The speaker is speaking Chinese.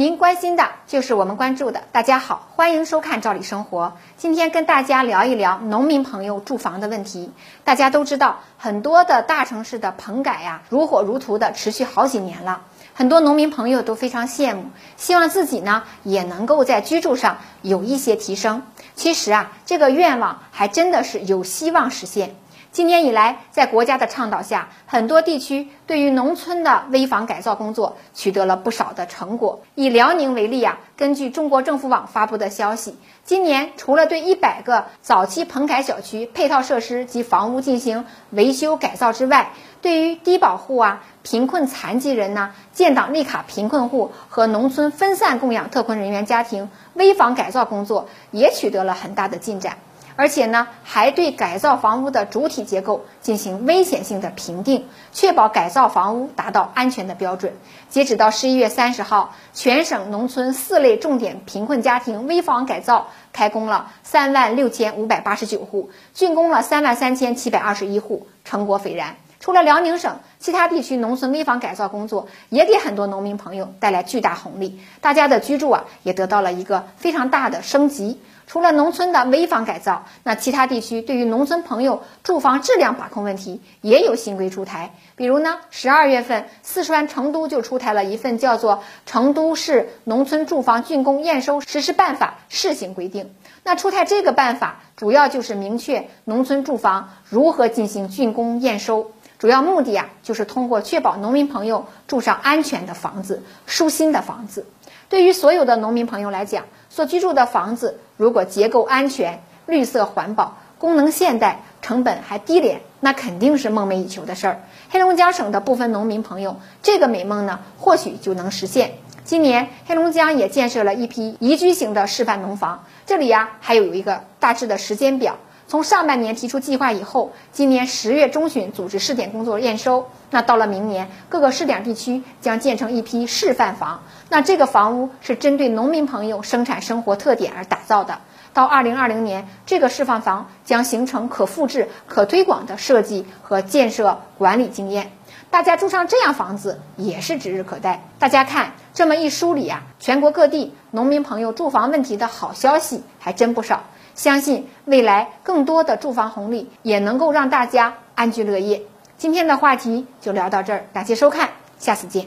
您关心的就是我们关注的。大家好，欢迎收看《赵理生活》。今天跟大家聊一聊农民朋友住房的问题。大家都知道，很多的大城市的棚改呀，如火如荼的持续好几年了。很多农民朋友都非常羡慕，希望自己呢也能够在居住上有一些提升。其实啊，这个愿望还真的是有希望实现。今年以来，在国家的倡导下，很多地区对于农村的危房改造工作取得了不少的成果。以辽宁为例啊，根据中国政府网发布的消息，今年除了对一百个早期棚改小区配套设施及房屋进行维修改造之外，对于低保户啊、贫困残疾人呐、建档立卡贫困户和农村分散供养特困人员家庭危房改造工作也取得了很大的进展。而且呢，还对改造房屋的主体结构进行危险性的评定，确保改造房屋达到安全的标准。截止到十一月三十号，全省农村四类重点贫困家庭危房改造开工了三万六千五百八十九户，竣工了三万三千七百二十一户，成果斐然。除了辽宁省，其他地区农村危房改造工作也给很多农民朋友带来巨大红利，大家的居住啊也得到了一个非常大的升级。除了农村的危房改造，那其他地区对于农村朋友住房质量把控问题也有新规出台。比如呢，十二月份，四川成都就出台了一份叫做《成都市农村住房竣工验收实施办法》试行规定。那出台这个办法，主要就是明确农村住房如何进行竣工验收，主要目的啊，就是通过确保农民朋友住上安全的房子、舒心的房子。对于所有的农民朋友来讲，所居住的房子如果结构安全、绿色环保、功能现代、成本还低廉，那肯定是梦寐以求的事儿。黑龙江省的部分农民朋友，这个美梦呢，或许就能实现。今年黑龙江也建设了一批宜居型的示范农房，这里呀还有一个大致的时间表。从上半年提出计划以后，今年十月中旬组织试点工作验收。那到了明年，各个试点地区将建成一批示范房。那这个房屋是针对农民朋友生产生活特点而打造的。到二零二零年，这个示范房将形成可复制、可推广的设计和建设管理经验。大家住上这样房子也是指日可待。大家看，这么一梳理啊，全国各地农民朋友住房问题的好消息还真不少。相信未来更多的住房红利也能够让大家安居乐业。今天的话题就聊到这儿，感谢收看，下次见。